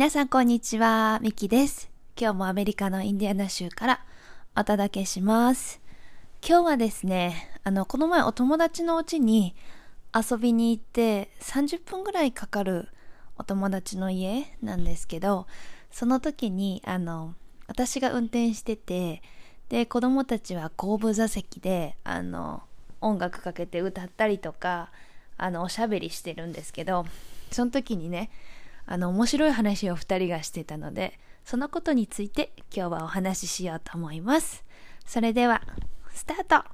皆さんこんにちは、ミキです。今日もアメリカのインディアナ州からお届けします。今日はですね、あの、この前お友達のお家に遊びに行って30分ぐらいかかるお友達の家なんですけど、その時に、あの、私が運転してて、で、子供たちは後部座席で、あの、音楽かけて歌ったりとか、あの、おしゃべりしてるんですけど、その時にね、あの面白い話を2人がしてたのでそのことについて今日はお話ししようと思います。それではスタート。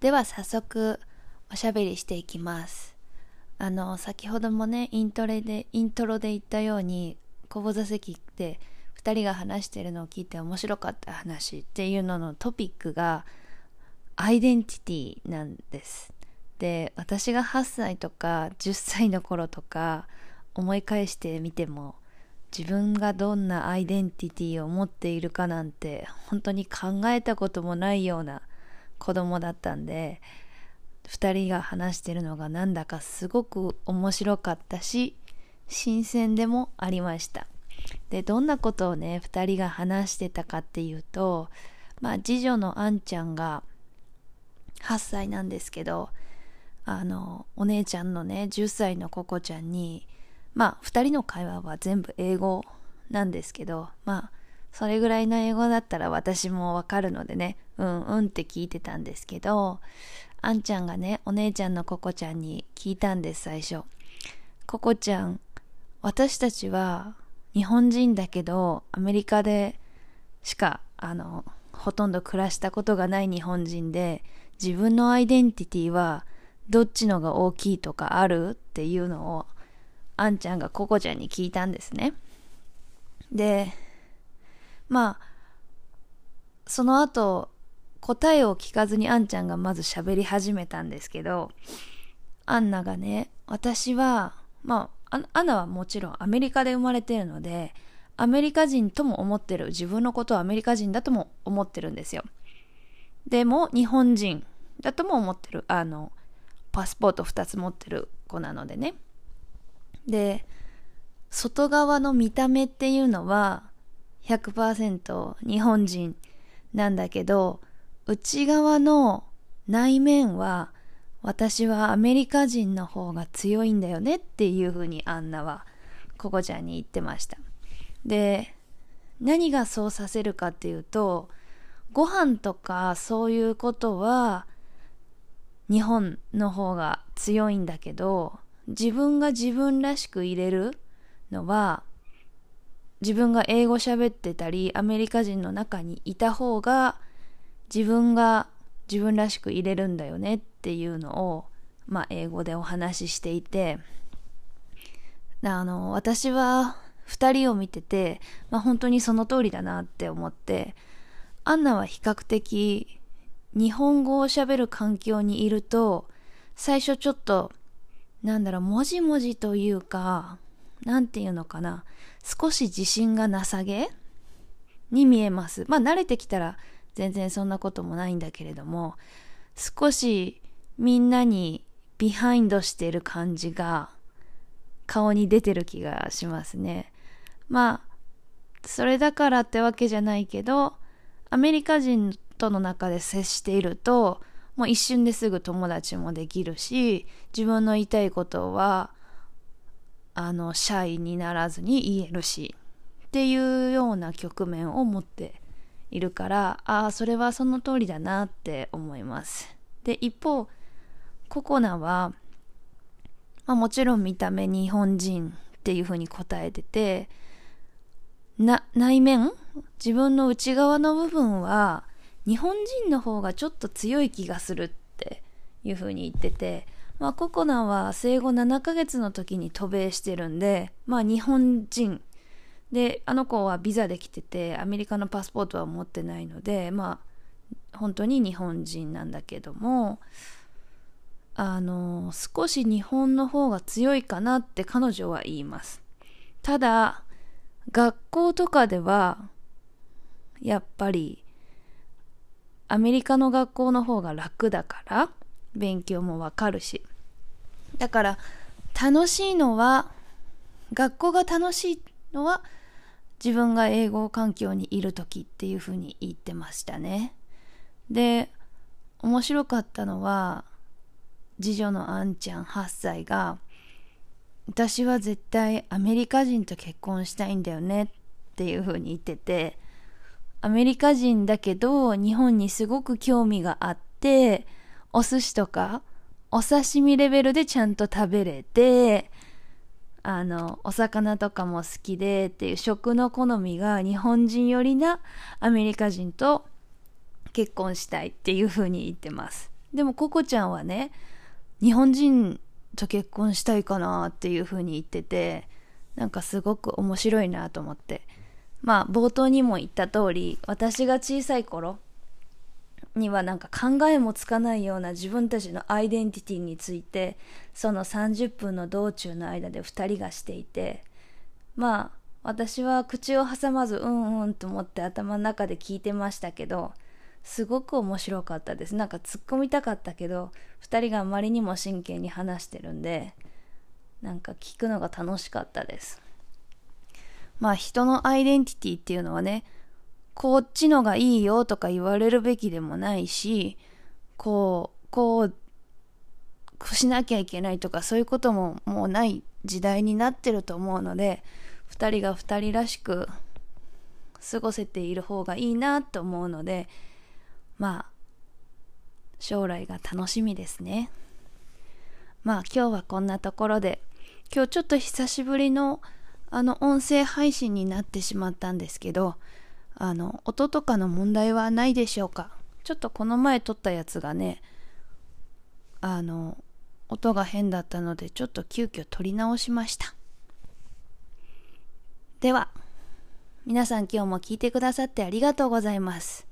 では早速おしゃべりしていきます。あの先ほどもねイントレでイントロで言ったように後部座席で2人が話してるのを聞いて面白かった話っていうののトピックがアイデンティティなんです。で私が8歳とか10歳の頃とか思い返してみても自分がどんなアイデンティティを持っているかなんて本当に考えたこともないような子供だったんで2人が話してるのがなんだかすごく面白かったし新鮮でもありました。でどんなことをね2人が話してたかっていうとまあ次女のあんちゃんが8歳なんですけどあのお姉ちゃんのね10歳のココちゃんにまあ2人の会話は全部英語なんですけどまあそれぐらいの英語だったら私もわかるのでねうんうんって聞いてたんですけどあんちゃんがねお姉ちゃんのココちゃんに聞いたんです最初。ココちゃん私たちは日本人だけどアメリカでしかあのほとんど暮らしたことがない日本人で自分のアイデンティティはどっちのが大きいとかあるっていうのをあんちゃんがココちゃんに聞いたんですね。で、まあ、その後、答えを聞かずにあんちゃんがまず喋り始めたんですけど、アンナがね、私は、まあ、アンナはもちろんアメリカで生まれてるので、アメリカ人とも思ってる。自分のことをアメリカ人だとも思ってるんですよ。でも、日本人だとも思ってる。あの、パスポート2つ持ってる子なのでね。で、外側の見た目っていうのは100%日本人なんだけど、内側の内面は私はアメリカ人の方が強いんだよねっていうふうにアンナはココちゃんに言ってました。で、何がそうさせるかっていうと、ご飯とかそういうことは日本の方が強いんだけど自分が自分らしく入れるのは自分が英語喋ってたりアメリカ人の中にいた方が自分が自分らしく入れるんだよねっていうのを、まあ、英語でお話ししていてあの私は2人を見てて、まあ、本当にその通りだなって思ってアンナは比較的日本語を喋る環境にいると、最初ちょっと、なんだろう、もじもじというか、なんていうのかな、少し自信がなさげに見えます。まあ慣れてきたら全然そんなこともないんだけれども、少しみんなにビハインドしてる感じが顔に出てる気がしますね。まあ、それだからってわけじゃないけど、アメリカ人との中で接しているともう一瞬ですぐ友達もできるし自分の言いたいことはあのシャイにならずに言えるしっていうような局面を持っているからああそれはその通りだなって思います。で一方ココナは、まあ、もちろん見た目日本人っていうふうに答えててな内面自分の内側の部分は日本人の方がちょっと強い気がするっていう風に言ってて、まあ、ココナは生後7ヶ月の時に渡米してるんで、まあ、日本人。であの子はビザで来ててアメリカのパスポートは持ってないのでまあ本当に日本人なんだけどもあの少し日本の方が強いかなって彼女は言います。ただ学校とかではやっぱりアメリカの学校の方が楽だから勉強もわかるし。だから楽しいのは学校が楽しいのは自分が英語環境にいる時っていうふうに言ってましたね。で面白かったのは次女のあんちゃん8歳が私は絶対アメリカ人と結婚したいんだよねっていう風に言っててアメリカ人だけど日本にすごく興味があってお寿司とかお刺身レベルでちゃんと食べれてあのお魚とかも好きでっていう食の好みが日本人よりなアメリカ人と結婚したいっていう風に言ってます。でもココちゃんはね日本人と結婚したいかなっていう風に言っててなんかすごく面白いなと思って。まあ冒頭にも言った通り私が小さい頃にはなんか考えもつかないような自分たちのアイデンティティについてその30分の道中の間で2人がしていてまあ私は口を挟まずうんうんと思って頭の中で聞いてましたけどすごく面白かったです。なんか突っ込みたかったけど2人があまりにも真剣に話してるんでなんか聞くのが楽しかったです。まあ人のアイデンティティっていうのはねこっちのがいいよとか言われるべきでもないしこうこうこうしなきゃいけないとかそういうことももうない時代になってると思うので2人が2人らしく過ごせている方がいいなと思うのでまあ将来が楽しみですね。まあ今日はこんなところで今日ちょっと久しぶりのあの音声配信になってしまったんですけどあの音とかの問題はないでしょうか。ちょっとこの前撮ったやつがねあの音が変だったのでちょっと急遽撮り直しました。では皆さん今日も聞いてくださってありがとうございます。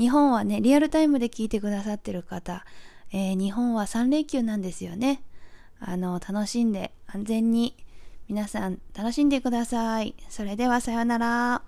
日本はね、リアルタイムで聞いてくださってる方、えー、日本は3連休なんですよね。あの、楽しんで安全に皆さん楽しんでください。それではさようなら。